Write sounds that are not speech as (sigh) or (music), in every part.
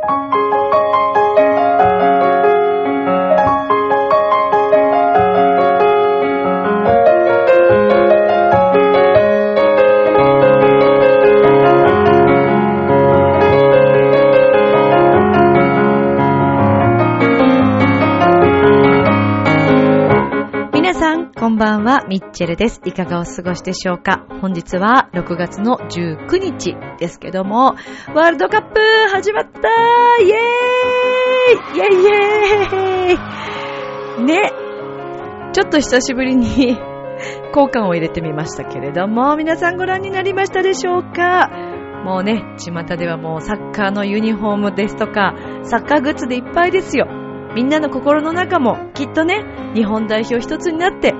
皆さん、こんばんは、ミッチェルです。いかがお過ごしでしょうか？本日は6月の19日ですけども、ワールドカップ始まったイエーイイェイイェーイね。ちょっと久しぶりに (laughs) 交換を入れてみましたけれども、皆さんご覧になりましたでしょうか?もうね、巷ではもうサッカーのユニフォームですとか、サッカーグッズでいっぱいですよ。みんなの心の中もきっとね、日本代表一つになって、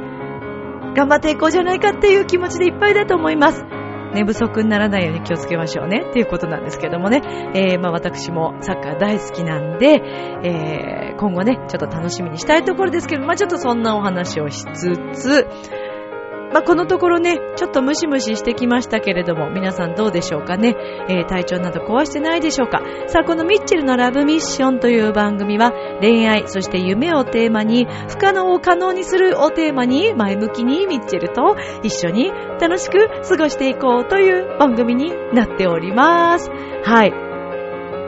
頑張っていこうじゃないかっていう気持ちでいっぱいだと思います。寝不足にならないように気をつけましょうねっていうことなんですけどもね。えー、まあ私もサッカー大好きなんで、えー、今後ね、ちょっと楽しみにしたいところですけど、まあちょっとそんなお話をしつつ、まあ、このところね、ちょっとムシムシしてきましたけれども、皆さんどうでしょうかね、えー、体調など壊してないでしょうか？さあ、このミッチェルのラブミッションという番組は、恋愛、そして夢をテーマに、不可能を可能にするをテーマに、前向きにミッチェルと一緒に楽しく過ごしていこうという番組になっております。はい。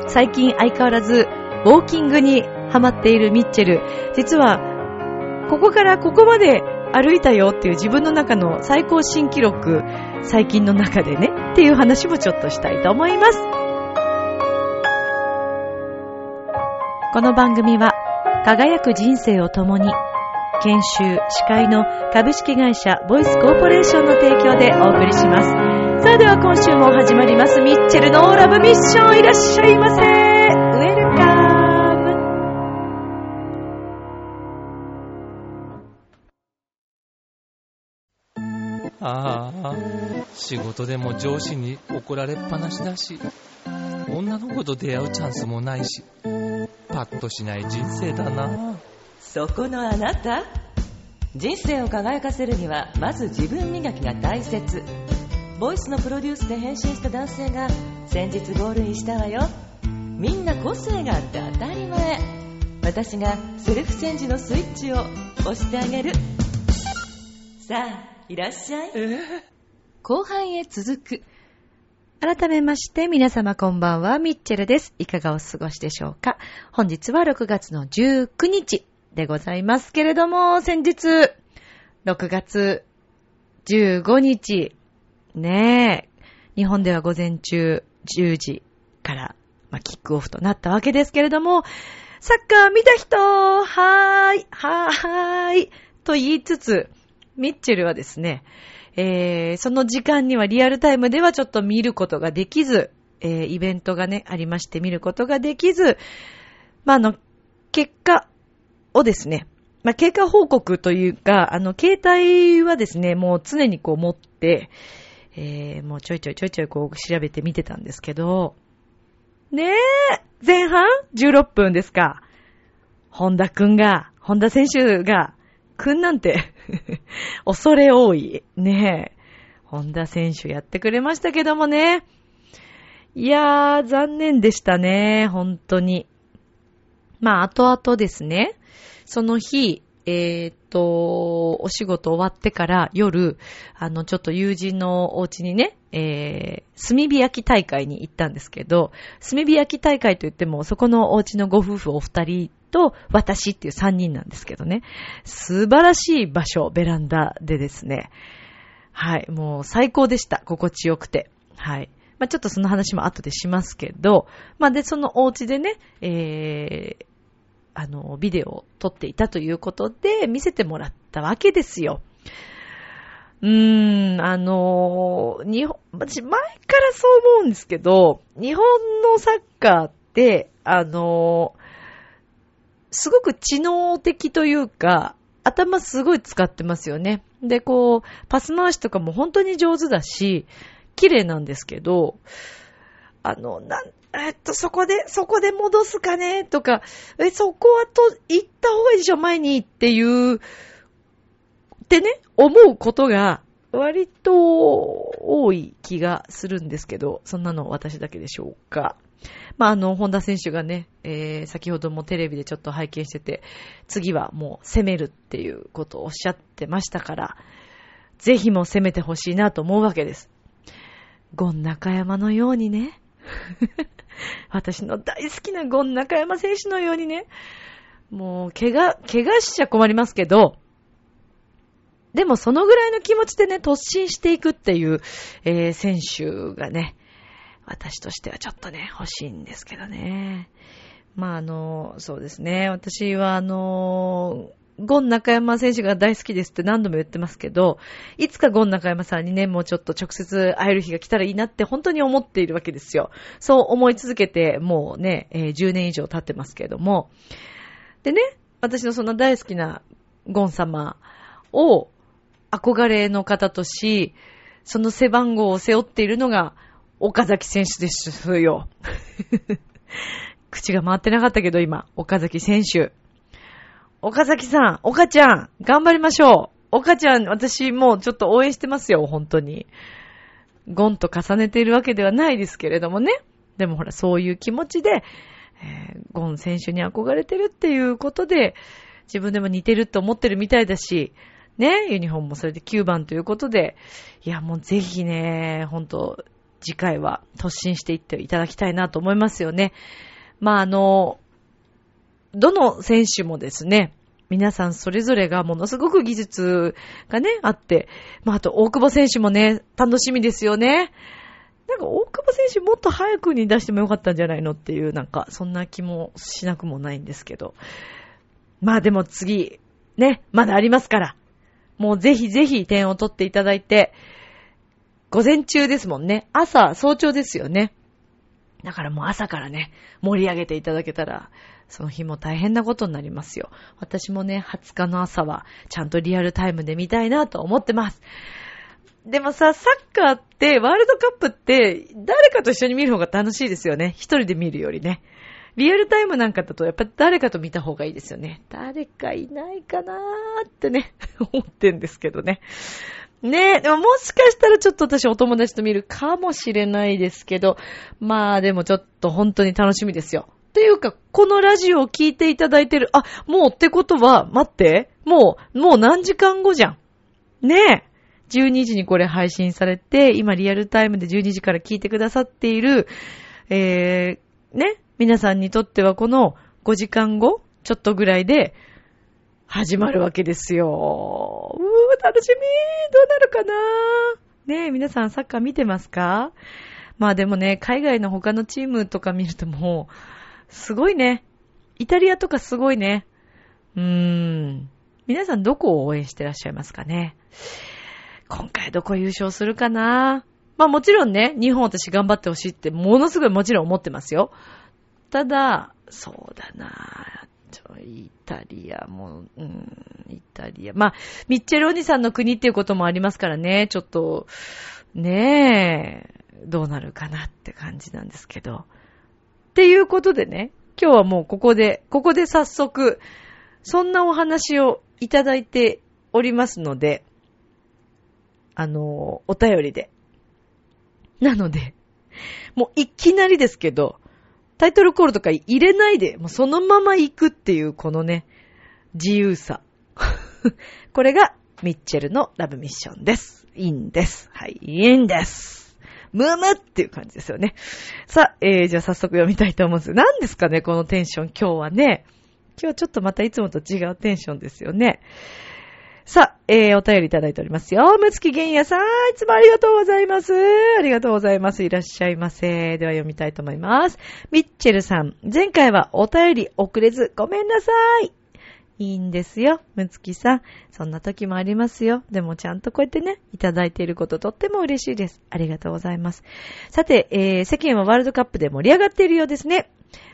最近相変わらず、ウォーキングにハマっているミッチェル。実は、ここからここまで歩いたよっていう自分の中の最高新記録、最近の中でね、っていう話もちょっとしたいと思います。この番組は、輝く人生を共に、研修、司会の株式会社ボイスコーポレーションの提供でお送りします。それでは今週も始まります、ミッチェルのオーラブミッションいらっしゃいませ。ああ、仕事でも上司に怒られっぱなしだし、女の子と出会うチャンスもないし、パッとしない人生だな。そこのあなた。人生を輝かせるにはまず自分磨きが大切。ボイスのプロデュースで変身した男性が先日ゴールインしたわよ。みんな個性があって当たり前。私がセルフチェンジのスイッチを押してあげる。さあいらっしゃい。後半へ続く。改めまして皆様こんばんは、ミッチェルです。いかがお過ごしでしょうか。本日は6月の19日でございますけれども、先日、6月15日、ねえ、日本では午前中10時から、まあ、キックオフとなったわけですけれども、サッカー見た人はーい、はーい、と言いつつ、ミッチェルはですね、えー、その時間にはリアルタイムではちょっと見ることができず、えー、イベントがね、ありまして見ることができず、まあ、あの、結果をですね、まあ、経過報告というか、あの、携帯はですね、もう常にこう持って、えー、もうちょいちょいちょいちょいこう調べて見てたんですけど、ねえ、前半？16分ですか。本田くんが、本田選手が、くんなんて、(laughs) 恐れ多い。ねえ。本田選手やってくれましたけどもね。いやー、残念でしたね。本当に。まあ、後々ですね。その日、えーっと、お仕事終わってから夜、あの、ちょっと友人のお家にね、えー、炭火焼き大会に行ったんですけど、炭火焼き大会といっても、そこのお家のご夫婦お二人と私っていう三人なんですけどね。素晴らしい場所、ベランダでですね。はい、もう最高でした。心地よくて。はい。まあ、ちょっとその話も後でしますけど、まあ、で、そのお家でね、えー、あの、ビデオを撮っていたということで、見せてもらったわけですよ。うーん、あの、日本、私前からそう思うんですけど、日本のサッカーって、あの、すごく知能的というか、頭すごい使ってますよね。で、こう、パス回しとかも本当に上手だし、綺麗なんですけど、あの、なん、えっと、そこで、そこで戻すかねとか、え、そこはと、行った方がいいでしょ前にっていう、ってね、思うことが、割と多い気がするんですけど、そんなの私だけでしょうか。まあ、あの、本田選手がね、えー、先ほどもテレビでちょっと拝見してて、次はもう攻めるっていうことをおっしゃってましたから、ぜひも攻めてほしいなと思うわけです。ゴン中山のようにね、(laughs) 私の大好きなゴン中山選手のようにね、もう、怪我、怪我しちゃ困りますけど、でもそのぐらいの気持ちでね、突進していくっていう、えー、選手がね、私としてはちょっとね、欲しいんですけどね。まあ、あの、そうですね。私は、あの、ゴン中山選手が大好きですって何度も言ってますけど、いつかゴン中山さんにね、もうちょっと直接会える日が来たらいいなって本当に思っているわけですよ。そう思い続けて、もうね、えー、10年以上経ってますけれども。でね、私のそんな大好きなゴン様を憧れの方とし、その背番号を背負っているのが岡崎選手ですよ。(laughs) 口が回ってなかったけど今、岡崎選手。岡崎さん、岡ちゃん、頑張りましょう。岡ちゃん、私もうちょっと応援してますよ、本当に。ゴンと重ねているわけではないですけれどもね。でもほら、そういう気持ちで、えー、ゴン選手に憧れてるっていうことで、自分でも似てると思ってるみたいだし、ね、ユニフォームもそれで9番ということで、いや、もうぜひね、ほんと、次回は突進していっていただきたいなと思いますよね。まあ、あの、どの選手もですね、皆さんそれぞれがものすごく技術がね、あって、まあ、あと大久保選手もね、楽しみですよね。なんか大久保選手もっと早くに出してもよかったんじゃないのっていう、なんかそんな気もしなくもないんですけど。まあでも次、ね、まだありますから。もうぜひぜひ点を取っていただいて、午前中ですもんね。朝、早朝ですよね。だからもう朝からね、盛り上げていただけたら、その日も大変なことになりますよ。私もね、20日の朝は、ちゃんとリアルタイムで見たいなと思ってます。でもさ、サッカーって、ワールドカップって、誰かと一緒に見る方が楽しいですよね。一人で見るよりね。リアルタイムなんかだと、やっぱ誰かと見た方がいいですよね。誰かいないかなーってね、(laughs) 思ってんですけどね。ねえ、でももしかしたらちょっと私お友達と見るかもしれないですけど、まあでもちょっと本当に楽しみですよ。というか、このラジオを聞いていただいてる、あ、もうってことは、待って、もう、もう何時間後じゃん。ねえ。12時にこれ配信されて、今リアルタイムで12時から聞いてくださっている、えー、ね、皆さんにとってはこの5時間後、ちょっとぐらいで、始まるわけですよ。うー、楽しみどうなるかなねえ、皆さんサッカー見てますか？まあでもね、海外の他のチームとか見るともう、すごいね。イタリアとかすごいね。うーん。皆さんどこを応援してらっしゃいますかね？今回どこ優勝するかな？まあもちろんね、日本私頑張ってほしいってものすごいもちろん思ってますよ。ただ、そうだなイタリアも、うん、イタリア。まあ、ミッチェルお兄さんの国っていうこともありますからね、ちょっと、ねえ、どうなるかなって感じなんですけど。っていうことでね、今日はもうここで、ここで早速、そんなお話をいただいておりますので、あの、お便りで。なので、もういきなりですけど、タイトルコールとか入れないで、もうそのまま行くっていうこのね、自由さ。(laughs) これがミッチェルのラブミッションです。いいんです。はい、いいんです。ムムっていう感じですよね。さあ、えー、じゃあ早速読みたいと思うんです。何ですかね、このテンション。今日はね。今日はちょっとまたいつもと違うテンションですよね。さあ、えー、お便りいただいておりますよ。むつきげんやさん、いつもありがとうございます。ありがとうございます。いらっしゃいませ。では読みたいと思います。ミッチェルさん、前回はお便り遅れずごめんなさい。いいんですよ。むつきさん。そんな時もありますよ。でもちゃんとこうやってね、いただいていることとっても嬉しいです。ありがとうございます。さて、えー、世間はワールドカップで盛り上がっているようですね。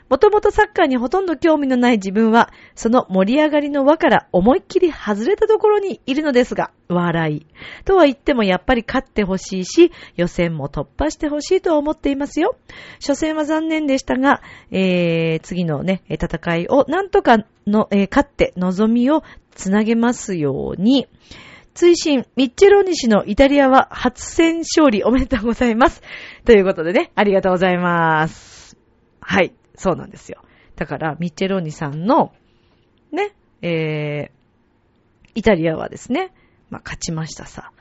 もともとサッカーにほとんど興味のない自分は、その盛り上がりの輪から思いっきり外れたところにいるのですが、笑い。とは言ってもやっぱり勝ってほしいし、予選も突破してほしいと思っていますよ。初戦は残念でしたが、えー、次のね、戦いをなんとかの、えー、勝って望みをつなげますように、追伸、ミッチェロニシのイタリアは初戦勝利おめでとうございます。ということでね、ありがとうございます。はい、そうなんですよ。だから、ミッチェローニさんの、ね、えー、イタリアはですね、まあ、勝ちましたさ。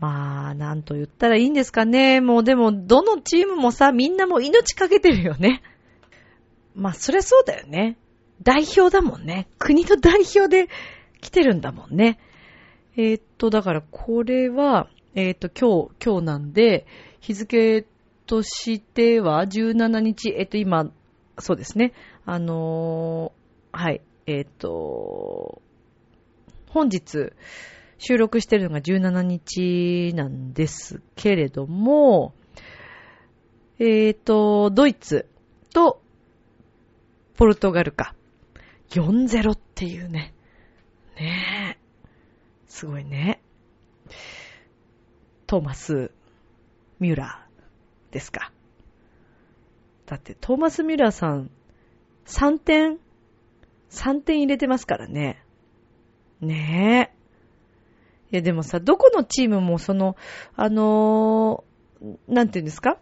まあ、なんと言ったらいいんですかね。もうでも、どのチームもさ、みんなもう命かけてるよね。まあ、そりゃそうだよね。代表だもんね。国の代表で来てるんだもんね。えーっと、だからこれは、えーっと、今日、今日なんで、日付としては17日、えっと、今、そうですね。あのーはい、えっと、本日、収録してるのが17日なんですけれども、えーと、ドイツとポルトガルか。4-0っていうね。ねえ。すごいね。トーマス・ミュラーですか？だってトーマス・ミュラーさん、3点、3点入れてますからね。ねえ。いやでもさ、どこのチームもその、あのーなんて言うんですか？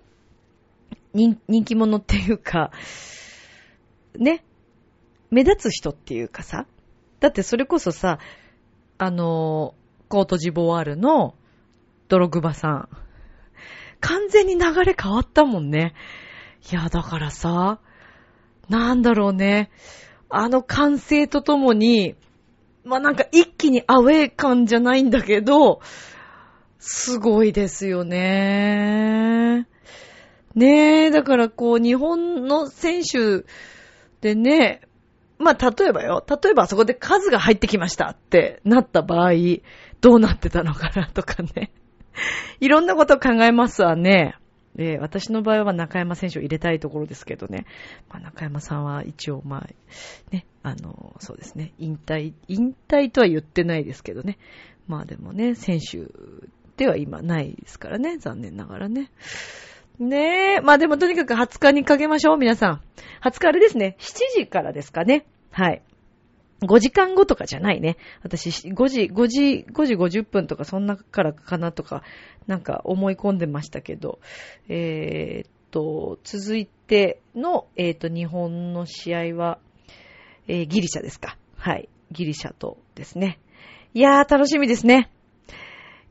人人気者っていうか、ね、目立つ人っていうかさ、だってそれこそさ、あの、コートジボワールのドログバさん。完全に流れ変わったもんね。いや、だからさ、なんだろうね。あの歓声とともに、まあ、なんか一気にアウェー感じゃないんだけど、すごいですよね。ねえ、だからこう、日本の選手でね、まあ、例えばよ、例えばあそこで数が入ってきましたってなった場合、どうなってたのかなとかね。(laughs) いろんなこと考えますわね。えー私の場合は中山選手を入れたいところですけどね。まあ、中山さんは一応、まあ、ね、あの、そうですね、引退、引退とは言ってないですけどね。まあでもね、選手では今ないですからね、残念ながらね。ねえ。まあでもとにかく20日にかけましょう、皆さん。20日あれですね。7時からですかね。はい。5時間後とかじゃないね。私、5時、5時、5時50分とかそんなからかなとか、なんか思い込んでましたけど、えーっと、続いての、えーっと、日本の試合は、えーギリシャですか。はい。ギリシャとですね。いやー、楽しみですね。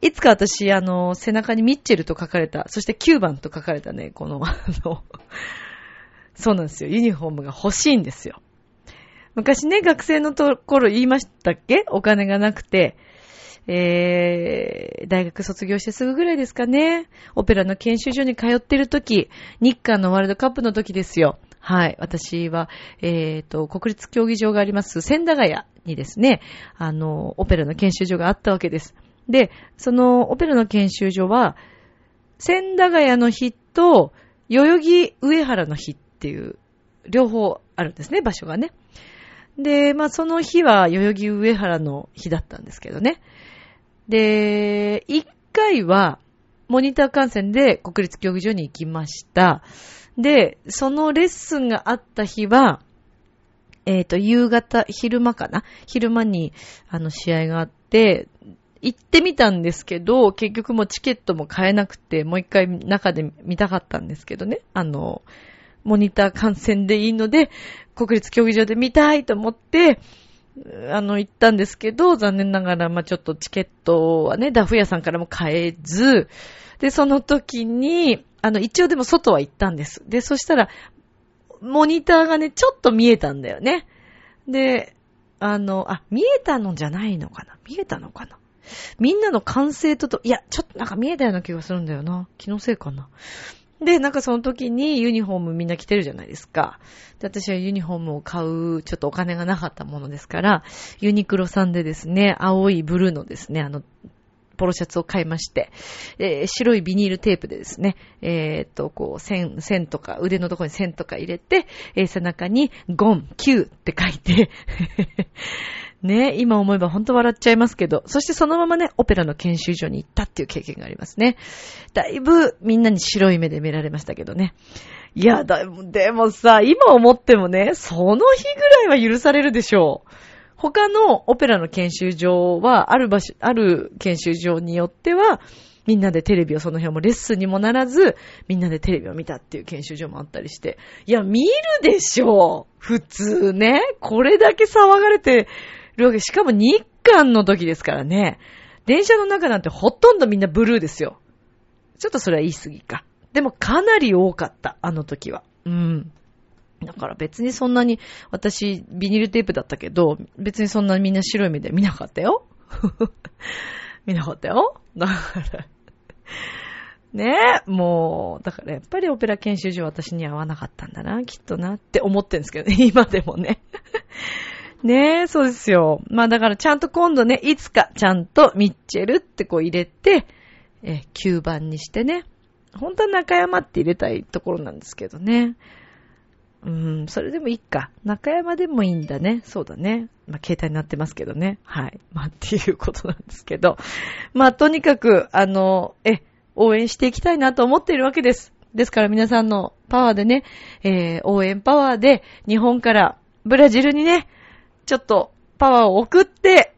いつか私、あの、背中にミッチェルと書かれた、そして9番と書かれたね、この、あの、そうなんですよ。ユニフォームが欲しいんですよ。昔ね、学生のところ言いましたっけ？お金がなくて、えー、大学卒業してすぐぐらいですかね。オペラの研修所に通ってる時、日韓のワールドカップの時ですよ。はい。私は、えーと、国立競技場があります千駄ヶ谷にですね、あの、オペラの研修所があったわけです。で、そのオペラの研修所は、千駄ヶ谷の日と、代々木上原の日っていう、両方あるんですね、場所がね。で、まあその日は代々木上原の日だったんですけどね。で、一回は、モニター観戦で国立競技場に行きました。で、そのレッスンがあった日は、えっ、と、夕方、昼間かな？昼間に、あの、試合があって、行ってみたんですけど、結局もうチケットも買えなくて、もう一回中で見たかったんですけどね。あの、モニター観戦でいいので、国立競技場で見たいと思って、あの、行ったんですけど、残念ながら、まあちょっとチケットはね、ダフ屋さんからも買えず、で、その時に、あの、一応でも外は行ったんです。で、そしたら、モニターがね、ちょっと見えたんだよね。で、あの、あ、見えたのじゃないのかな？見えたのかな？みんなの歓声とと、いや、ちょっとなんか見えたような気がするんだよな。気のせいかな。で、なんかその時にユニフォームみんな着てるじゃないですか。で、私はユニフォームを買う、ちょっとお金がなかったものですから、ユニクロさんでですね、青いブルーのですね、あの、ポロシャツを買いまして、えー白いビニールテープでですね、えーっと、こう、線、線とか、腕のところに線とか入れて、えー背中に、ゴン、キューって書いて、ね、今思えば本当笑っちゃいますけど、そしてそのままね、オペラの研修所に行ったっていう経験がありますね。だいぶみんなに白い目で見られましたけどね。いや、だ、でもさ、今思ってもね、その日ぐらいは許されるでしょう。他のオペラの研修所は、ある場所、ある研修所によっては、みんなでテレビをその辺もレッスンにもならず、みんなでテレビを見たっていう研修所もあったりして。いや、見るでしょう普通ね。これだけ騒がれてるわけ。しかも日韓の時ですからね。電車の中なんてほとんどみんなブルーですよ。ちょっとそれは言い過ぎか。でもかなり多かった、あの時は。うん。だから別にそんなに、私、ビニールテープだったけど、別にそんなみんな白い目で見なかったよ。(laughs) 見なかったよ。だから。ねえ、もう、だからやっぱりオペラ研修所は私に合わなかったんだな、きっとなって思ってるんですけどね、今でもね。ねえ、そうですよ。まあだからちゃんと今度ね、いつかちゃんとミッチェルってこう入れて、え、9番にしてね。本当は中山って入れたいところなんですけどね。うん、それでもいいか。中山でもいいんだね。そうだね。まあ、携帯になってますけどね。はい。まあ、っていうことなんですけど。まあ、とにかく、あの、え、応援していきたいなと思っているわけです。ですから皆さんのパワーでね、えー、応援パワーで日本からブラジルにね、ちょっとパワーを送って、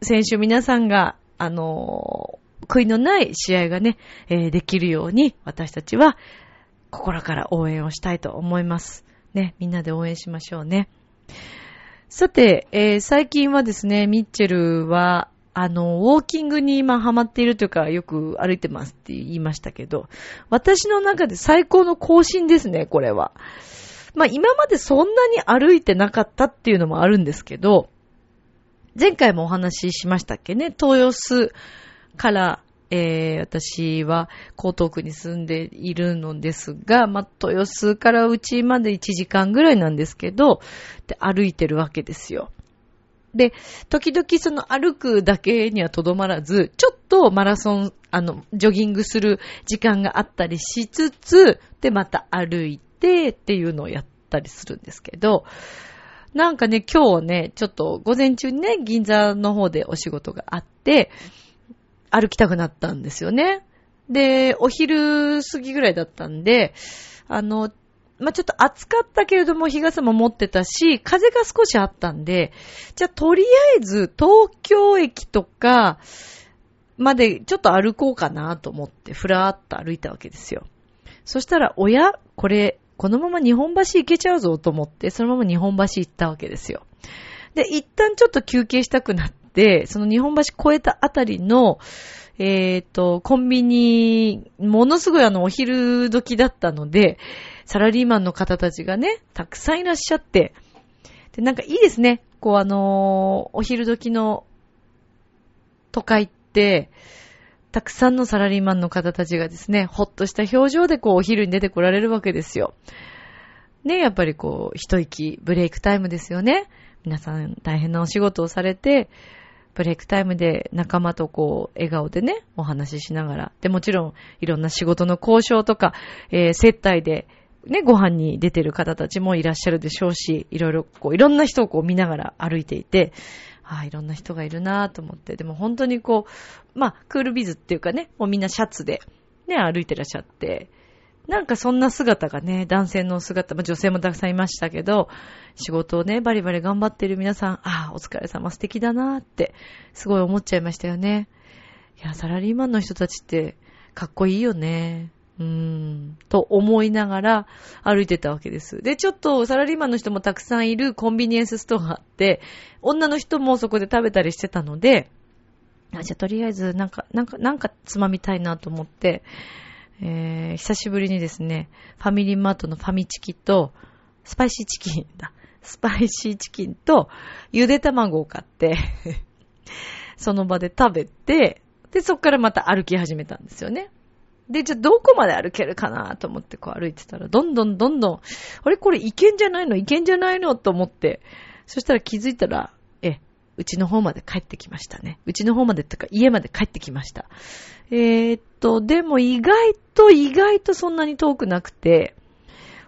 先週皆さんが、あのー悔いのない試合がね、えーできるように私たちは心から応援をしたいと思います。ね、みんなで応援しましょうね。さて、えー最近はですね、ミッチェルは、あの、ウォーキングに今ハマっているというか、よく歩いてますって言いましたけど、私の中で最高の更新ですね、これは。まあ今までそんなに歩いてなかったっていうのもあるんですけど、前回もお話ししましたっけね、豊洲から、えー、私は江東区に住んでいるのですが、まあ、豊洲からうちまで1時間ぐらいなんですけど、で、歩いてるわけですよ。で、時々その歩くだけにはとどまらず、ちょっとマラソン、あの、ジョギングする時間があったりしつつ、で、また歩いてっていうのをやったりするんですけど、なんかね、今日ね、ちょっと午前中にね、銀座の方でお仕事があって、歩きたくなったんですよね。で、お昼過ぎぐらいだったんで、あの、まあ、ちょっと暑かったけれども日傘も持ってたし、風が少しあったんで、じゃあとりあえず東京駅とかまでちょっと歩こうかなと思って、ふらーっと歩いたわけですよ。そしたら、おやこれ、このまま日本橋行けちゃうぞと思って、そのまま日本橋行ったわけですよ。で、一旦ちょっと休憩したくなって、その日本橋越えたあたりの、えっ、と、コンビニ、ものすごいあの、お昼時だったので、サラリーマンの方たちがね、たくさんいらっしゃって、で、なんかいいですね。こうあのーお昼時の都会って、たくさんのサラリーマンの方たちがですね、ほっとした表情でこうお昼に出てこられるわけですよ。ね、やっぱりこう、一息、ブレイクタイムですよね。皆さん大変なお仕事をされて、ブレイクタイムで仲間とこう、笑顔でね、お話ししながら。で、もちろん、いろんな仕事の交渉とか、えー接待で、ね、ご飯に出てる方たちもいらっしゃるでしょうし、いろいろ、こう、いろんな人をこう見ながら歩いていて、あ、いろんな人がいるなぁと思って、でも本当にこう、まあ、クールビズっていうかね、もうみんなシャツで、ね、歩いてらっしゃって、なんかそんな姿がね、男性の姿、まあ、女性もたくさんいましたけど、仕事をね、バリバリ頑張ってる皆さん、ああ、お疲れ様素敵だなーって、すごい思っちゃいましたよね。いや、サラリーマンの人たちって、かっこいいよね。うーん、と思いながら歩いてたわけです。で、ちょっとサラリーマンの人もたくさんいるコンビニエンスストアがあって、女の人もそこで食べたりしてたので、あじゃあとりあえずなんか、なんか、なんかつまみたいなと思って、えー、久しぶりにですね、ファミリーマートのファミチキと、スパイシーチキンだ。スパイシーチキンと、ゆで卵を買って、(laughs) その場で食べて、で、そこからまた歩き始めたんですよね。で、じゃあどこまで歩けるかなと思ってこう歩いてたら、どんどんどんどん、あれこれいけんじゃないの？いけんじゃないの？と思って、そしたら気づいたら、え、うちの方まで帰ってきましたね。うちの方までってか家まで帰ってきました。えー、っと、でも意外と意外とそんなに遠くなくて、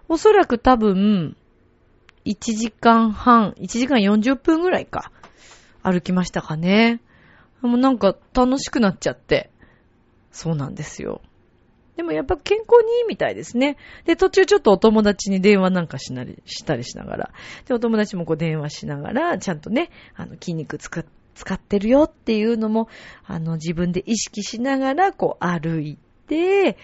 おそらく多分、1時間半、1時間40分ぐらいか、歩きましたかね。もうなんか楽しくなっちゃって。そうなんですよ。でもやっぱ健康にいいみたいですね。で、途中ちょっとお友達に電話なんかしなり、したりしながら。で、お友達もこう電話しながら、ちゃんとね、あの、筋肉つく、使ってるよっていうのも、あの、自分で意識しながら、こう、歩いて、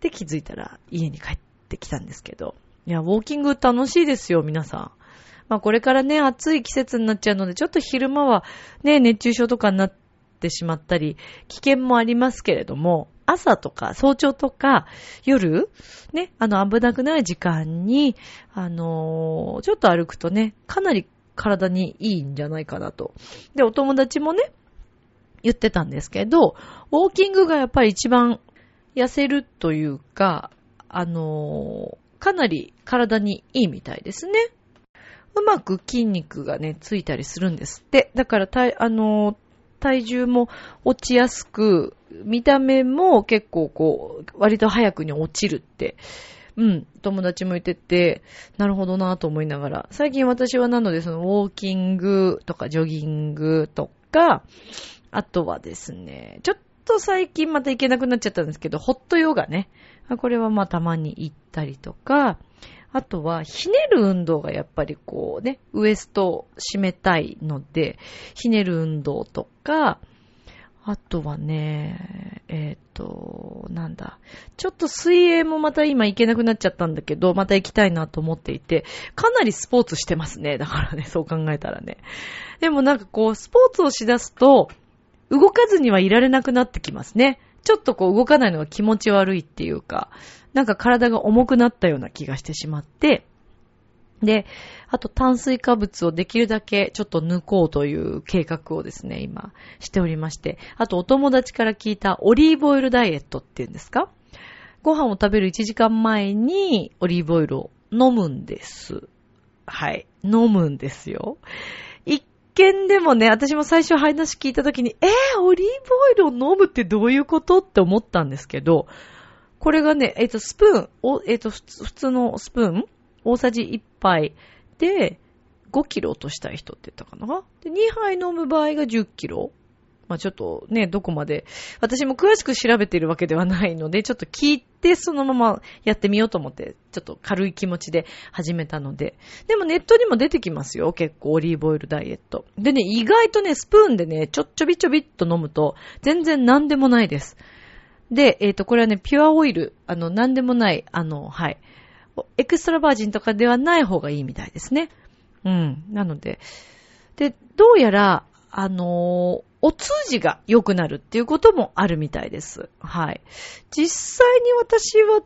で、気づいたら家に帰ってきたんですけど。いや、ウォーキング楽しいですよ、皆さん。まあ、これからね、暑い季節になっちゃうので、ちょっと昼間はね、熱中症とかになってしまったり、危険もありますけれども、朝とか早朝とか夜、ね、あの危なくない時間に、あのー、ちょっと歩くとね、かなり体にいいんじゃないかなと。で、お友達もね、言ってたんですけど、ウォーキングがやっぱり一番痩せるというか、あのー、かなり体にいいみたいですね。うまく筋肉がね、ついたりするんですって。だから、たあのー、体重も落ちやすく、見た目も結構こう、割と早くに落ちるって、うん、友達も言ってて、なるほどなと思いながら、最近私はなのでそのウォーキングとかジョギングとか、あとはですね、ちょっと最近また行けなくなっちゃったんですけど、ホットヨガね。これはまあたまに行ったりとか、あとは、ひねる運動がやっぱりこうね、ウエストを締めたいので、ひねる運動とか、あとはね、えっ、ー、と、なんだ。ちょっと水泳もまた今行けなくなっちゃったんだけど、また行きたいなと思っていて、かなりスポーツしてますね。だからね、そう考えたらね。でもなんかこう、スポーツをしだすと、動かずにはいられなくなってきますね。ちょっとこう動かないのが気持ち悪いっていうか、なんか体が重くなったような気がしてしまって、で、あと炭水化物をできるだけちょっと抜こうという計画をですね、今しておりまして、あとお友達から聞いたオリーブオイルダイエットっていうんですか？ご飯を食べる1時間前にオリーブオイルを飲むんです。はい。飲むんですよ。一見でもね、私も最初話聞いた時に、えー、オリーブオイルを飲むってどういうこと？って思ったんですけど、これがね、えっ、ー、と、スプーン、おえっ、ー、と、普通のスプーン大さじ1杯で5キロ落としたい人って言ったかな？で、2杯飲む場合が10キロまあちょっとね、どこまで、私も詳しく調べてるわけではないので、ちょっと聞いてそのままやってみようと思って、ちょっと軽い気持ちで始めたので。でもネットにも出てきますよ、結構オリーブオイルダイエット。でね、意外とね、スプーンでね、ちょっちょびちょびっと飲むと、全然何でもないです。で、えっ、ー、と、これはね、ピュアオイル、あの、何でもない、あの、はい。エクストラバージンとかではない方がいいみたいですね。うん。なので、で、どうやら、あの、お通じが良くなるっていうこともあるみたいです。はい。実際に私は、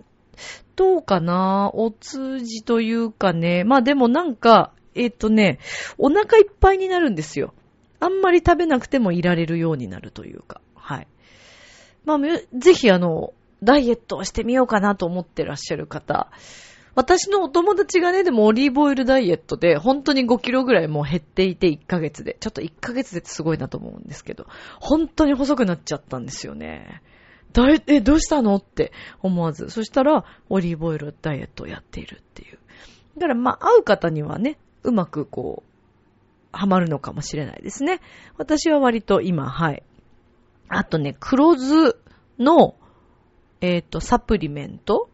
どうかな？お通じというかね。まあでもなんか、えっ、ー、とね、お腹いっぱいになるんですよ。あんまり食べなくてもいられるようになるというか。まあ、ぜひあの、ダイエットをしてみようかなと思ってらっしゃる方。私のお友達がね、でもオリーブオイルダイエットで、本当に5キロぐらいもう減っていて1ヶ月で。ちょっと1ヶ月ですごいなと思うんですけど、本当に細くなっちゃったんですよね。だい、え、どうしたのって思わず。そしたら、オリーブオイルダイエットをやっているっていう。だからまあ、会う方にはね、うまくこう、ハマるのかもしれないですね。私は割と今、はい、あとね、黒酢の、えっ、ー、と、サプリメント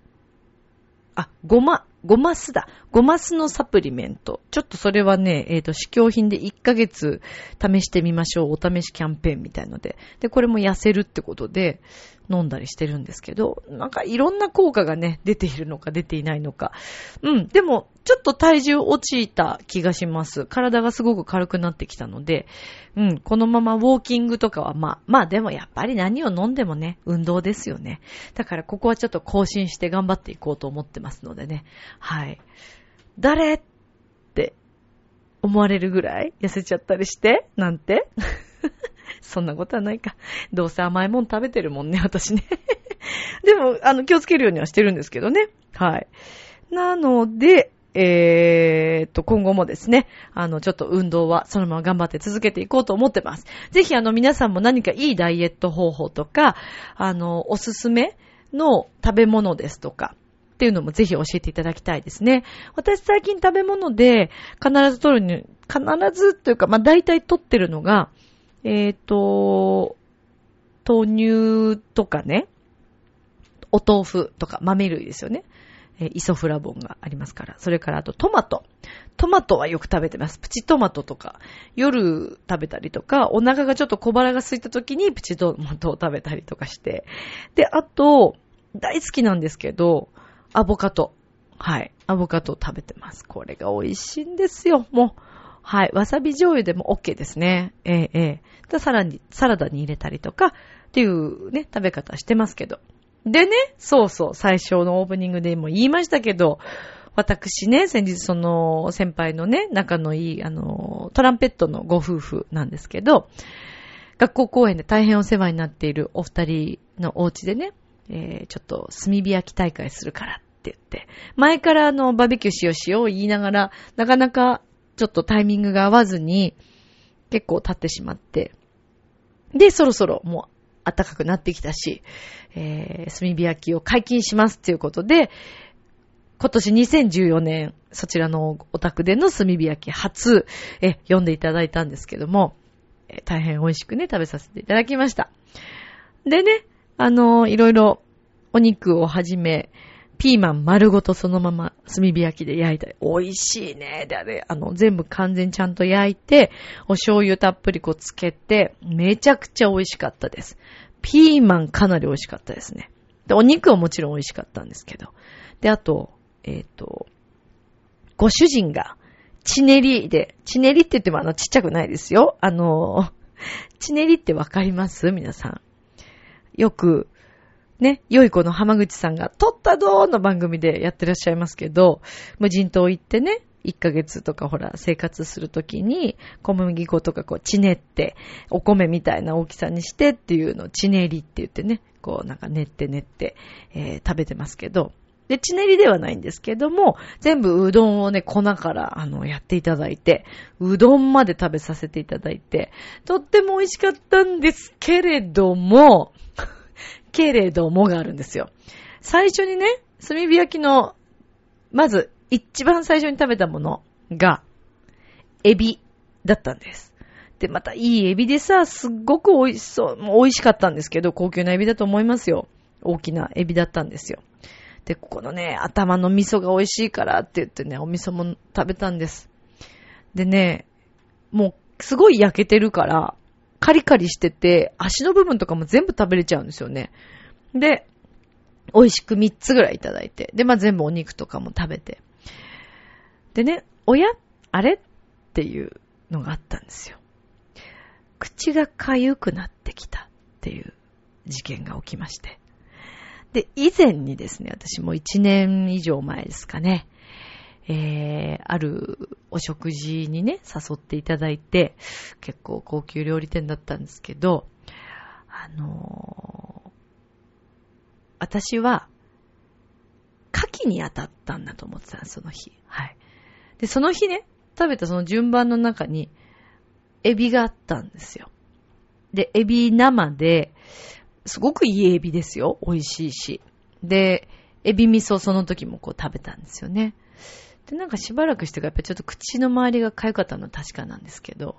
あ、ごま、ごますだ。ごますのサプリメント。ちょっとそれはね、えっ、ー、と、試供品で1ヶ月試してみましょう。お試しキャンペーンみたいので。で、これも痩せるってことで飲んだりしてるんですけど、なんかいろんな効果がね、出ているのか出ていないのか。うん。でも、ちょっと体重落ちた気がします。体がすごく軽くなってきたので、うん。このままウォーキングとかはまあ、まあでもやっぱり何を飲んでもね、運動ですよね。だからここはちょっと更新して頑張っていこうと思ってますのでね。はい。誰って思われるぐらい痩せちゃったりして、なんて？そんなことはないか。(laughs) どうせ甘いもん食べてるもんね、(laughs) 私ね。(laughs) でも、あの、気をつけるようにはしてるんですけどね。はい。なので、えー、と、今後もですね、あの、ちょっと運動はそのまま頑張って続けていこうと思ってます。ぜひ、あの、皆さんも何かいいダイエット方法とか、あの、おすすめの食べ物ですとか、っていうのもぜひ教えていただきたいですね。私最近食べ物で必ず取るに、必ずというか、まあ大体取ってるのが、えっ、ー、と、豆乳とかね、お豆腐とか豆類ですよね。えイソフラボンがありますから。それからあとトマト。トマトはよく食べてます。プチトマトとか。夜食べたりとか、お腹がちょっと小腹が空いた時にプチトマトを食べたりとかして。で、あと、大好きなんですけど、アボカド。はい。アボカドを食べてます。これが美味しいんですよ。もう。はい。わさび醤油でも OK ですね。ええええさらに、サラダに入れたりとか、っていうね、食べ方してますけど。でね、そうそう、最初のオープニングでも言いましたけど、私ね、先日その先輩のね、仲のいい、あの、トランペットのご夫婦なんですけど、学校公演で大変お世話になっているお二人のお家でね、えー、ちょっと炭火焼き大会するからって言って、前からあの、バーベキューしようしよう言いながら、なかなかちょっとタイミングが合わずに、結構経ってしまって、で、そろそろもう暖かくなってきたし、えー、炭火焼きを解禁しますっていうことで、今年2014年、そちらのお宅での炭火焼き初、え、読んでいただいたんですけども、え大変美味しくね、食べさせていただきました。でね、あのいろいろお肉をはじめ、ピーマン丸ごとそのまま炭火焼きで焼いたり、美味しいね。で、あれ、あの、全部完全ちゃんと焼いて、お醤油たっぷりこうつけて、めちゃくちゃ美味しかったです。ピーマンかなり美味しかったですね。で、お肉はもちろん美味しかったんですけど。で、あと、えっ、と、ご主人が、チネリで、チネリって言ってもあの、ちっちゃくないですよ。あの、チネリってわかります？皆さん。よく、ね、良い子の浜口さんが、撮ったどーの番組でやってらっしゃいますけど、無人島行ってね、1ヶ月とかほら、生活するときに、小麦粉とかこう、ちねって、お米みたいな大きさにしてっていうのを、ちねりって言ってね、こう、なんか練って練って、えー食べてますけど、で、ちねりではないんですけども、全部うどんをね、粉から、あの、やっていただいて、うどんまで食べさせていただいて、とっても美味しかったんですけれども、けれどもがあるんですよ。最初にね、炭火焼きの、まず、一番最初に食べたものが、エビだったんです。で、またいいエビでさ、すっごく美味しそう、美味しかったんですけど、高級なエビだと思いますよ。大きなエビだったんですよ。で、ここのね、頭の味噌が美味しいからって言ってね、お味噌も食べたんです。でね、もう、すごい焼けてるから、カリカリしてて、足の部分とかも全部食べれちゃうんですよね。で、美味しく3つぐらいいただいて。で、まあ全部お肉とかも食べて。でね、おやあれっていうのがあったんですよ。口が痒くなってきたっていう事件が起きまして。で、以前にですね、私も1年以上前ですかね、えー、あるお食事にね、誘っていただいて、結構高級料理店だったんですけど、あのー私は、牡蠣に当たったんだと思ってたんです、その日。はい。で、その日ね、食べたその順番の中に、エビがあったんですよ。で、エビ生で、すごくいいエビですよ。美味しいし。で、エビ味噌その時もこう食べたんですよね。で、なんかしばらくしてからやっぱちょっと口の周りが痒かったのは確かなんですけど。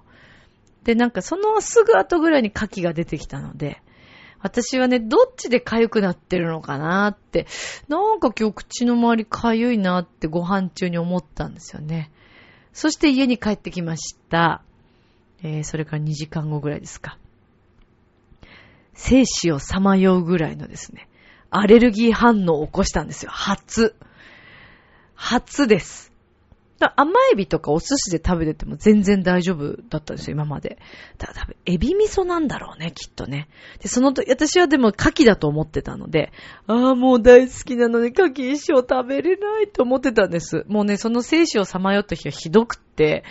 で、なんかそのすぐ後ぐらいに牡蠣が出てきたので、私はね、どっちで痒くなってるのかなって、なんか今日口の周り痒いなってご飯中に思ったんですよね。そして家に帰ってきました。えー、それから2時間後ぐらいですか。生死をさまようぐらいのですね、アレルギー反応を起こしたんですよ。初。初です。甘エビとかお寿司で食べてても全然大丈夫だったんですよ、今まで。だから多分、エビ味噌なんだろうね、きっとね。で、そのと、私はでも牡蠣だと思ってたので、ああ、もう大好きなのに牡蠣一生食べれないと思ってたんです。もうね、その生死をさまよった日はひどくって、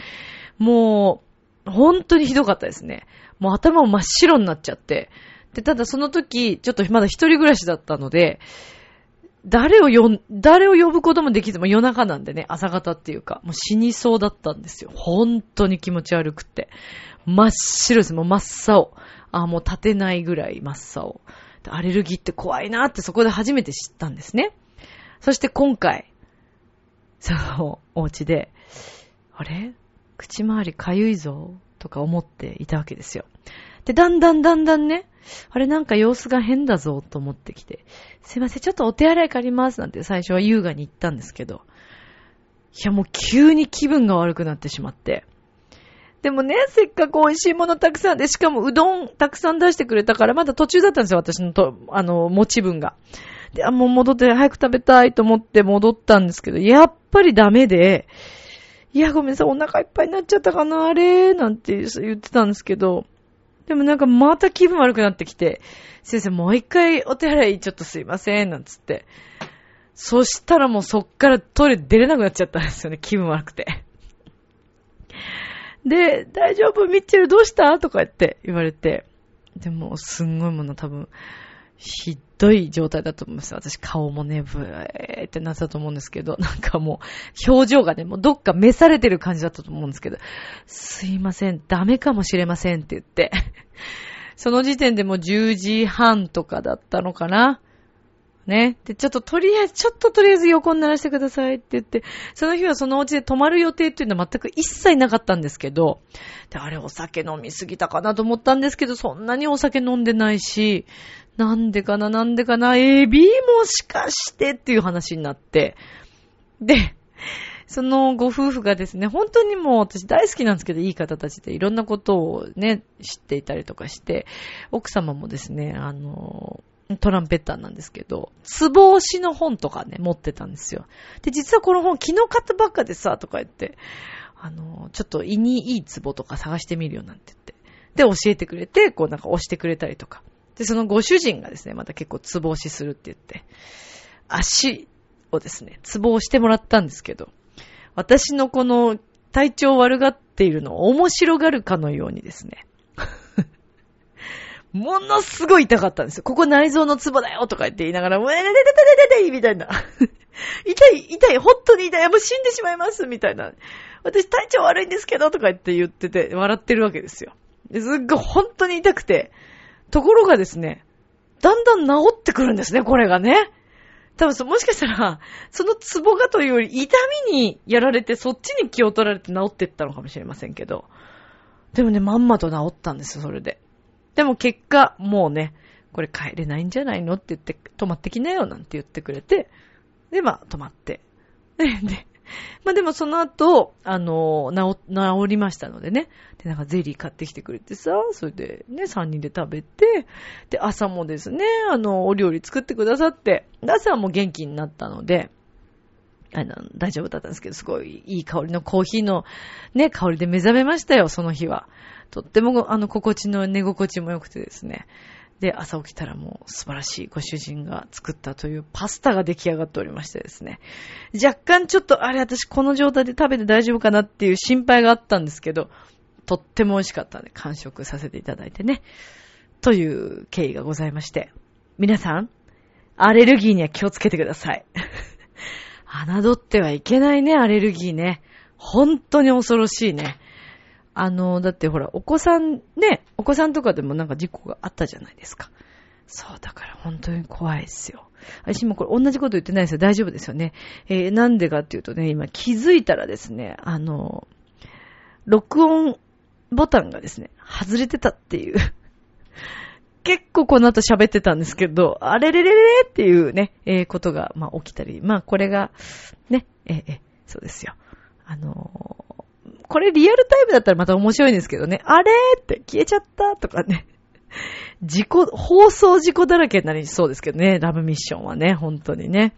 もう、本当にひどかったですね。もう頭も真っ白になっちゃって。で、ただその時、ちょっとまだ一人暮らしだったので、誰を呼ん、誰を呼ぶこともできず、も夜中なんでね、朝方っていうか、もう死にそうだったんですよ。本当に気持ち悪くって。真っ白です。もう真っ青。あ、もう立てないぐらい真っ青。アレルギーって怖いなってそこで初めて知ったんですね。そして今回、その、お家で、あれ？口周りかゆいぞとか思っていたわけですよ。で、だんだんだんだんね、あれなんか様子が変だぞと思ってきて、すいません、ちょっとお手洗い借りますなんて最初は優雅に言ったんですけど、いやもう急に気分が悪くなってしまって。でもね、せっかく美味しいものたくさんで、しかもうどんたくさん出してくれたから、まだ途中だったんですよ、私のと、あの、持ち分が。で、あ、もう戻って早く食べたいと思って戻ったんですけど、やっぱりダメで、いや、ごめんなさい、お腹いっぱいになっちゃったかな、あれなんて言ってたんですけど、でもなんかまた気分悪くなってきて、先生もう一回お手洗いちょっとすいません、なんつって。そしたらもうそっからトイレ出れなくなっちゃったんですよね、気分悪くて。で、大丈夫ミッチェルどうした？とか言って言われて。でも、すんごいもの多分、ひどい状態だと思います。私顔もね、ブーってなったと思うんですけど、なんかもう、表情がね、もうどっか召されてる感じだったと思うんですけど、すいません、ダメかもしれませんって言って、その時点でもう10時半とかだったのかな？ね。で、ちょっととりあえず、ちょっととりあえず横にならせてくださいって言って、その日はそのお家で泊まる予定っていうのは全く一切なかったんですけど、で、あれお酒飲みすぎたかなと思ったんですけど、そんなにお酒飲んでないし、なんでかな、なんでかな、エビもしかしてっていう話になって、で、そのご夫婦がですね、本当にもう私大好きなんですけど、いい方たちでいろんなことをね、知っていたりとかして、奥様もですね、あの、トランペッターなんですけど、ツボ押しの本とかね、持ってたんですよ。で、実はこの本昨日買ったばっかでさ、とか言って、あの、ちょっと胃にいいツボとか探してみるよなんて言って。で、教えてくれて、こうなんか押してくれたりとか。で、そのご主人がですね、また結構ツボ押しするって言って、足をですね、ツボ押してもらったんですけど、私のこの体調悪がっているのを面白がるかのようにですね、(laughs) ものすごい痛かったんですよ。ここ内臓のツボだよとか言って言いながら、うえれれれれれれみたいな。(laughs) 痛い、痛い、本当に痛い、もう死んでしまいます、みたいな。私体調悪いんですけど、とか言って言ってて、笑ってるわけですよ。すっごい本当に痛くて。ところがですね、だんだん治ってくるんですね、これがね。多分もしかしたら、そのツボがというより痛みにやられて、そっちに気を取られて治っていったのかもしれませんけど。でもね、まんまと治ったんですよ、それで。でも結果、もうね、これ帰れないんじゃないのって言って、泊まってきなよなんて言ってくれて、で、まあ、泊まって。で、(laughs) まあでもその後、あの、治、治りましたのでね。で、なんかゼリー買ってきてくれてさ、それでね、3人で食べて、で、朝もですね、あの、お料理作ってくださって、朝はもう元気になったので、あの、大丈夫だったんですけど、すごいいい香りのコーヒーのね、香りで目覚めましたよ、その日は。とっても、あの、心地の寝心地も良くてですね。で、朝起きたらもう素晴らしいご主人が作ったというパスタが出来上がっておりましてですね。若干ちょっと、あれ私この状態で食べて大丈夫かなっていう心配があったんですけど、とっても美味しかったんで完食させていただいてね。という経緯がございまして。皆さん、アレルギーには気をつけてください。(laughs) 侮ってはいけないね、アレルギーね。本当に恐ろしいね。あの、だってほら、お子さん、ね、お子さんとかでもなんか事故があったじゃないですか。そう、だから本当に怖いですよ。私もこれ同じこと言ってないですよ。大丈夫ですよね。えー、なんでかっていうとね、今気づいたらですね、あの、録音ボタンがですね、外れてたっていう。(laughs) 結構この後喋ってたんですけど、あれれれれれっていうね、えー、ことが、まあ起きたり、まあこれが、ね、えー、えー、そうですよ。あのこれリアルタイムだったらまた面白いんですけどね、あれって消えちゃったとかね。(laughs) 事故、放送事故だらけになりそうですけどね、ラブミッションはね、本当にね。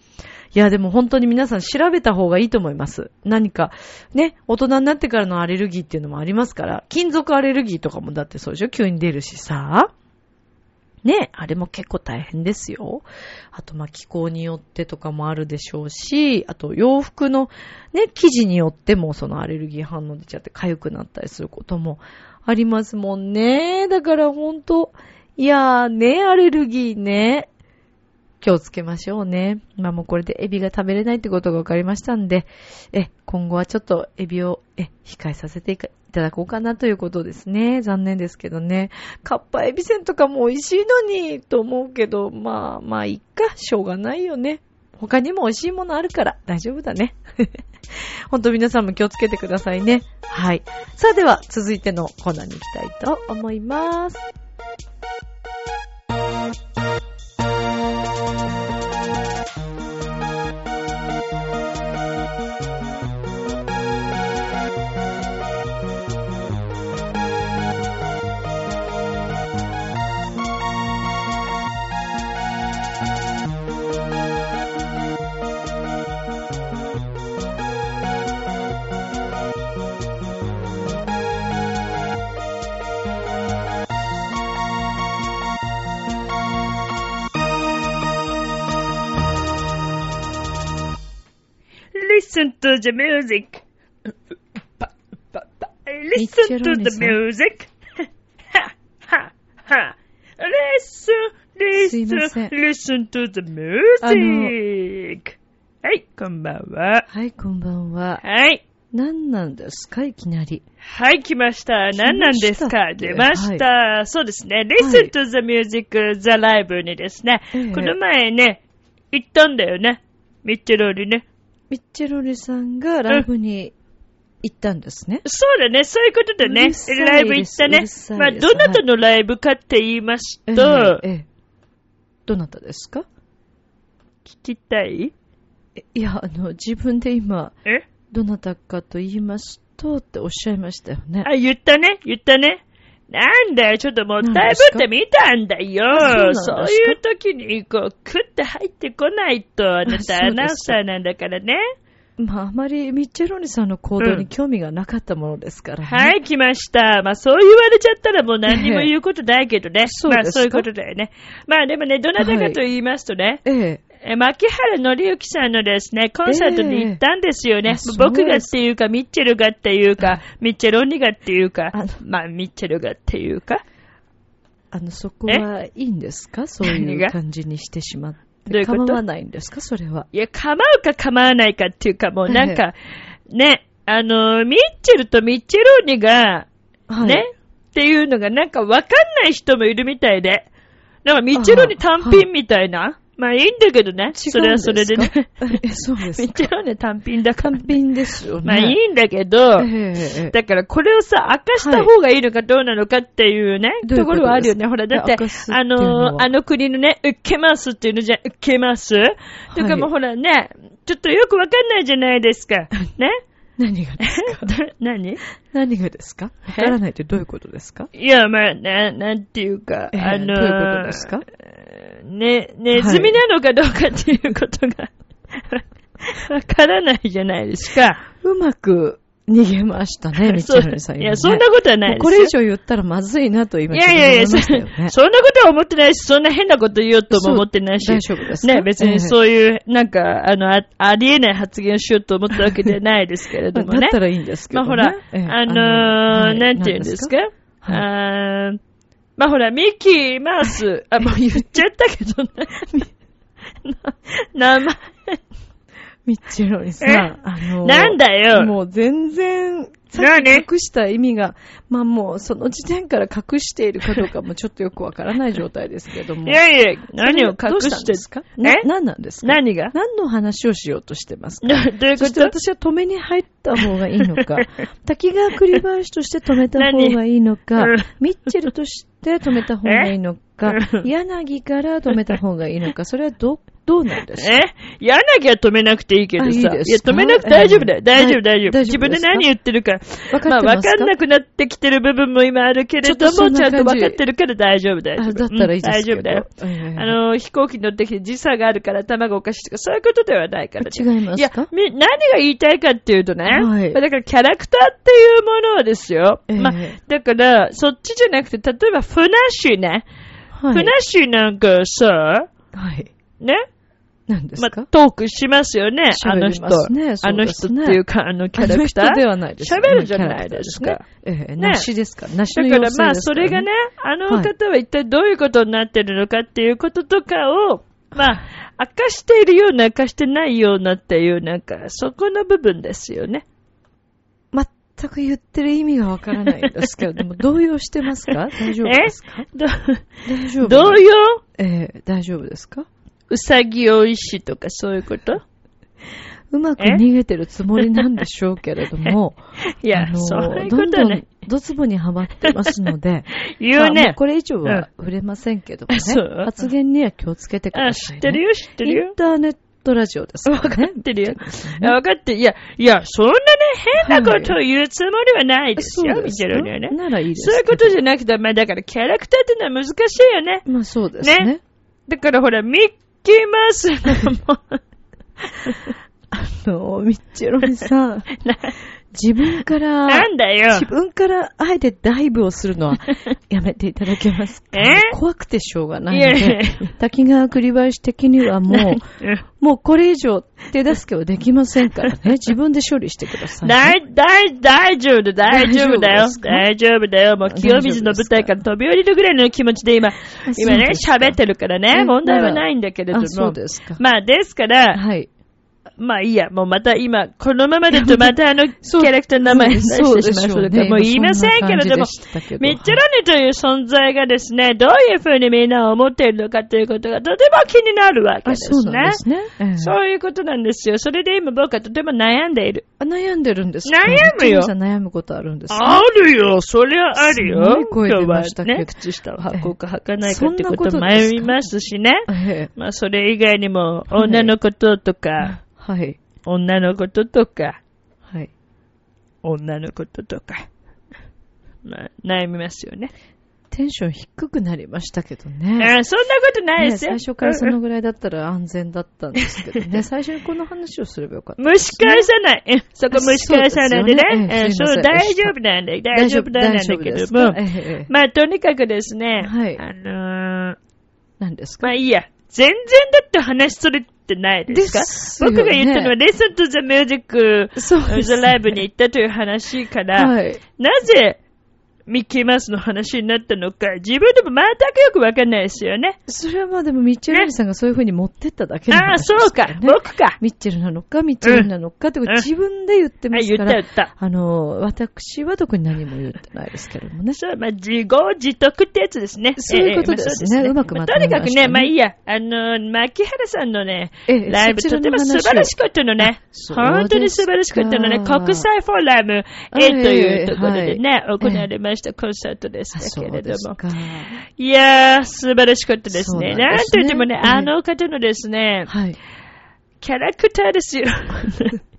いや、でも本当に皆さん調べた方がいいと思います。何か、ね、大人になってからのアレルギーっていうのもありますから、金属アレルギーとかもだってそうでしょ？急に出るしさ。ね、あれも結構大変ですよ。あと、ま、気候によってとかもあるでしょうし、あと、洋服のね、生地によってもそのアレルギー反応出ちゃって痒くなったりすることもありますもんね。だからほんと、いやーね、アレルギーね。気をつけましょうね。まあもうこれでエビが食べれないってことが分かりましたんで、え、今後はちょっとエビを、え、控えさせていただこうかなということですね。残念ですけどね。カッパエビせんとかも美味しいのに、と思うけど、まあ、まあいっか、しょうがないよね。他にも美味しいものあるから大丈夫だね。ほんと皆さんも気をつけてくださいね。はい。さあでは続いてのコーナーに行きたいと思います。Listen to the music. Listen to the music. Listen, すいま listen, せん listen to the あの music. はい、こんばんは。はい、こんばんは。はい。何なんですかいきなり。はい、来ました。来ました何なんですか出ました。そうですね。Listen to the music, the live にですね、ええこの前ね、行ったんだよね。ミッチェローにね。ミッチェロリさんがライブに行ったんですね。そうだね、そういうことだね。ライブ行ったね。まあ、どなたのライブかって言いますえと、えええ。どなたですか？聞きたい？えいや、あの、自分で今、え？どなたかと言いますとっておっしゃいましたよね。あ、言ったね、言ったね。なんだよ、ちょっともったいぶってみたんだよ。あそそういう時に、こう、クって入ってこないと、あなたアナウンサーなんだからね。まあ、あまりミッチェロニさんの行動に興味がなかったものですからね。はい、来ました。まあ、そう言われちゃったらもう何にも言うことないけどね。そうですか？まあ、そういうことだよね。まあ、でもね、どなたかと言いますとね、ええ。え牧原紀之さんのですね、コンサートに行ったんですよね。ええあそう僕がっていうか、ミッチェルがっていうか、ミッチェロニがっていうかまあ、ミッチェルがっていうか。あの、そこはいいんですか？そういう感じにしてしまって。どういうこと？構わないんですか？それは。いや、構うか構わないかっていうか、もうなんか、ね、あの、ミッチェルとミッチェロニが、はい。ね、っていうのがなんかわかんない人もいるみたいで。なんかミッチェロニ単品みたいな。まあいいんだけどね。それはそれでね。え、そうですミッチェロニ単品だから。単品ですよね。まあいいんだけど、だからこれをさ、明かした方がいいのかどうなのかっていうね、どういとところはあるよね。ほら、だってあのあの国のね、受けますっていうのじゃ、受けます？だからもうほらね、ちょっとよくわかんないじゃないですか。ね？何がですか？(laughs) 何？何がですか？わからないってどういうことですか？いや、まあ、な、なんていうか、ええあのどういうことですか？ね、ネズミなのかどうかっていうことが、わからないじゃないですか。うまく逃げましたね、ミッチェルさん、いや、そんなことはないですよ。これ以上言ったらまずいなと今いやいやいや、自そんなことは思ってないし、そんな変なこと言おうとも思ってないし。大丈夫ですかね、別にそういう、なんか、あのあ、ありえない発言をしようと思ったわけではないですけれどもね。だった。らいいんですけど、ね。まあほら、ええ。あのーはい。なんて言うんですか？何あーまあほら、ミッキーマウス、あ、もう言っちゃったけどね。(laughs) な名前、(laughs) ミッチェロにさえ、あのーなんだよ。もう全然、さっ何き隠した意味が、まあもうその時点から隠しているかどうかもちょっとよくわからない状態ですけども。いやいや、何を隠して？ですか？何なんですか？何が？何の話をしようとしてますか？どどういうそしてこと私は止めに入った方がいいのか、(laughs) 滝川栗林として止めた方がいいのか。ミッチェルとして止めた方がいいのか。え、柳から止めた方がいいのか、それはど、どうなんですか？え？柳は止めなくていいけどさ。あいいや、止めなくて大丈夫だよ。ええ大丈夫、大丈夫。自分で何言ってるか。わかまあ、かかんなくなってきてる部分も今あるけれども、ちゃんとわかってるから大丈夫、大丈あ夫。だったらいいですけど。丈夫だよ。ええあの、飛行機乗ってきて時差があるから卵おかしいとか、そういうことではないからね。違いまいやすか、み何が言いたいかっていうとね、はいだからキャラクターっていうものをですよ。ええまあ、だから、そっちじゃなくて、例えば、フナッシュね。はい。フナッシュなんかさ、はい。ね、何ですか、まあ、トークしますよね、あの人。ね。あの人っていうか、あのキャラクター。あの人ではないです。喋るじゃないですかキャラクターですね。ええ、梨ですか？梨のだからまあ、それがね、あの方は一体どういうことになってるのかっていうこととかを、まあ、明かしているような、明かしてないようなっていう、なんか、そこの部分ですよね。全く言ってる意味がわからないんですけれども、(laughs) 動揺してますか？大丈夫ですか？ど大丈夫同様ええ大丈夫ですか？うさぎおいしとかそういうこと？うまく逃げてるつもりなんでしょうけれども、(laughs) いやあ、のそういうどんどんことはね。ドツボにはまってますので、(laughs) 言うねまあ。これ以上は触れませんけどもね、そう？発言には気をつけてくあ、ださい、ね。知ってるよ、知ってるよイン。ターネットラジオですからね。わかってるよ。いや、わかって、いや、いや、そんなね、変なことを言うつもりはないですよ、見てるにはね。ならいいですそういうことじゃゃなくて、まあだからキャラクターってのは難しいよね。まあそうですね。ねだからほら、ミッキーマウスのも、(laughs) あの、ミッチェロニさ (laughs) 自分から、なんだよ自。分からあえてダイブをするのは (laughs) やめていただけますか？え？怖くてしょうがないいやいやので、滝川栗林的にはもう、もうこれ以上手助けはできませんからね。(laughs) 自分で処理してください、ね。大、大、大丈夫だ、大丈夫だよ大丈夫だよ。もう清水の舞台から飛び降りるぐらいの気持ちで今、今ね、喋ってるからね、え問題はないんだけれども。あそうですか。まあ、ですから、はい。まあいいや、もうまた今、このままだとまたあの、(laughs) キャラクターの名前出してしまうそうでしょうね。から、もう言いませんけれども、ミッチェロニという存在がですね、どういうふうにみんな思っているのかということがとても気になるわけあ、ですそうで。すね。ええ。そういうことなんですよ。それで今僕はとても悩んでいる。あ悩んでるんです。か悩むよ。悩むことあるんですかあるよ、そりゃあるすよ。ごいね、靴下を履こうか履かないかってこと迷いますしね。ええ。まあそれ以外にも、女のこととか、はい。女のこととか、はい。女のこととか、まあ悩みますよね。テンション低くなりましたけどあね。そんなことないねですよ。最初からそのぐらいだったら安全だったんですけどね。(laughs) 最初にこの話をすればよかった。蒸し返さない。えそこ蒸し返さないでね。そう大丈夫なんだよ。大丈夫なんだけどもまあ、とにかくですね。はいあのー何ですか？まあいいや。全然だって話それてないですか？ですよね。僕が言ったのは、レッスンとザ・ミュージック、ザ・ライブに行ったという話から、はい。なぜ、ミッキーマウスの話になったのか、自分でも全くよくわかんないですよね。それはまあでもミッチェルリさんがそういう風に持ってっただけのああ、話そうか、ですからね。僕か。ミッチェルなのか、ミッチェルなのかって自分で言ってますから、った言った。あの、私は特に何も言ってないですけれどもね。そう、まあ、自業自得ってやつですね。そういうことですねええうまくまととにかくね、めましたねまあいいや、あの、牧原さんのね、ええライブとても素晴らしかったのね。そうですか本当に素晴らしかったのね。国際フォーラム A というところでね、行われましたコンサートでしあたけれども。いやー、素晴らしかったですね。なんといってもね、ええあの方のですね、はい。キャラクターですよ。(laughs)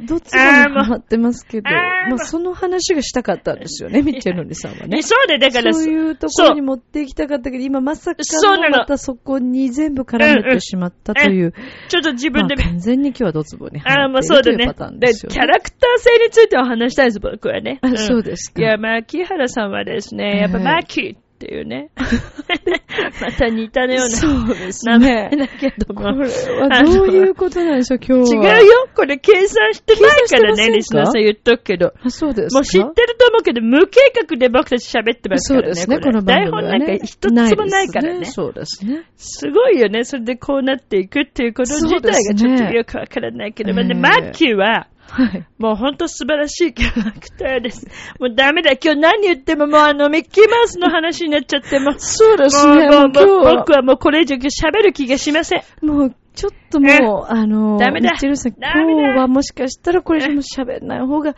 どっちかにハマってますけど、まあ。その話がしたかったんですよね、ミッチェルリさんはね。そうで、だから、そういうところに持っていきたかったけど、今まさかそうなののまたそこに全部絡めてしまったという、ちょっと自まあ分で、完全に今日はドツボにああ、入もうっていうるというそだね。パターンでですよね。キャラクター性についてお話したいです、僕はね。そうですか。いや、まあ、木原さんはですね、やっぱええ。マーキーっていうね、(laughs) また似たようなそうです名前だけども。これはどういうことなんでしょう、今日違うは。よこれ計算してないからね、リスナーさん言っとくけど。あ、そうですか？もう知ってると思うけど、無計画で僕たち喋ってますからね。そうですね、れこの番組は、ね。台本なんか一つもないからね。ですそうですね。すごいよね。それでこうなっていくっていうこと自体がちょっとよくわからないけど、ねまあねマッキーは、はい。もうほんと素晴らしいキャラクターです。もうダメだ。今日何言ってももうあのミッキーマウスの話になっちゃっても。そうですね。もうもう僕はもうこれ以上喋る気がしません。もう、ちょっともう、あの、ダメだミッチェルさん、ダメだ今日はもしかしたらこれ以上も喋らない方が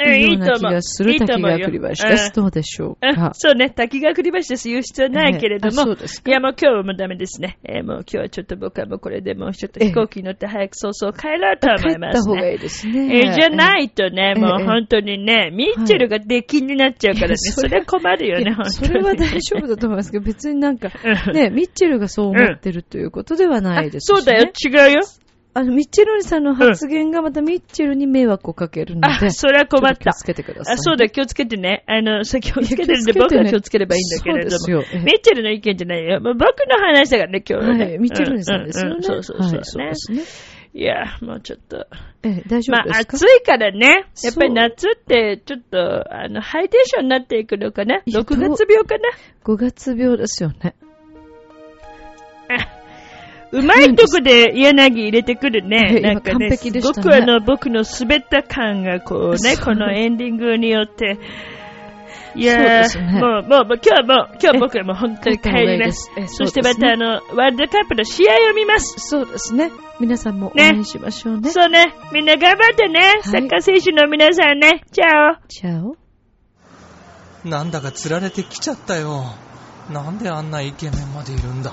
えいいような気がする滝川栗林です。どうでしょううんか。そうね、滝川栗林です言う必要はないけれども、いやもう今日はもうダメですね。えーもう今日はちょっと僕はもうこれでもうちょっと飛行機に乗って早く早々帰ろうと思帰いますね。った方がいいですね。えーじゃないとね、ええもう本当にね、ミッチェルが出禁になっちゃうからね、それ困るよね、本当に。それは大丈夫だと思いますけど、別になんか、うんね、ミッチェルがそう思ってるということではないですし、ねそうだよ、違うよ。あの、ミッチェルさんの発言がまたミッチェルに迷惑をかけるので、あ、それは困った気をつ。けてください。あ、そうだ、気をつけてね。あの、そう気をつけてるんで、僕は気をつければいいんだけれども。そうですよええミッチェルの意見じゃないよ。僕の話だからね、今日はね。はい、ミッチェルさんですよね。ううそうそうそう、はい、そうねですね。いや、もうちょっと。ええ、大丈まあ、夫ですか、暑いからね。やっぱり夏って、ちょっと、あの、ハイテンションになっていくのかな？いや6月病かな？5月病ですよね。うまいとこで柳入れてくるね。えなんかね、ねすごくあの、僕の滑った感がこうね、このエンディングによって、いそうやー、ですねもう、もう、もう今日はもう、今日は僕はもう本当に帰ります。ええそしてまたあの、ワールドカップの試合を見ます。そうですね。皆さんも応ね援しましょうね。そうね。みんな頑張ってね。サッカー選手の皆さんね。チャオ。チャオ。なんだか釣られてきちゃったよ。なんであんなイケメンまでいるんだ？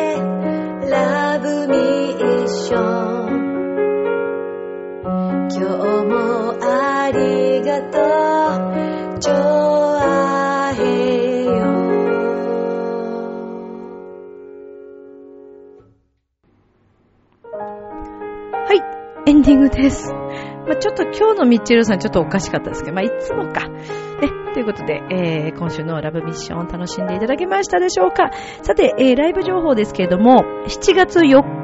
ーション今日もありがとうジョアヘヨはい、エンディングです。まあ、ちょっと今日のミッチェルさんちょっとおかしかったですけど、まあ、いつもか。ね、ということで、えー、今週のラブミッションを楽しんでいただけましたでしょうかさて、えー、ライブ情報ですけれども、7月4日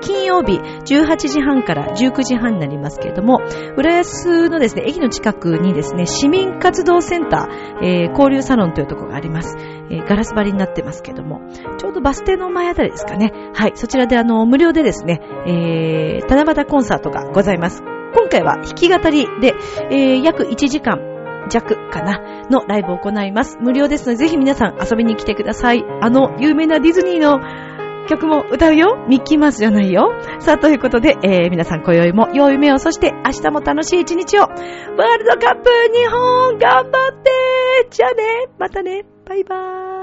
金曜日18時半から19時半になりますけれども、浦安のですね、駅の近くにですね、市民活動センター、えー、交流サロンというところがあります。えーガラス張りになってますけども、ちょうどバス停の前あたりですかね。はい、そちらであの、無料でですね、えー、七夕コンサートがございます。今回は弾き語りで、えー、約1時間弱かな、のライブを行います。無料ですので、ぜひ皆さん遊びに来てください。あの、有名なディズニーの曲も歌うよ。ミッキーマウスじゃないよ。さあ、ということで、えー、皆さん今宵も良い目を、そして明日も楽しい一日を。ワールドカップ日本頑張って。じゃあね。またね。バイバーイ。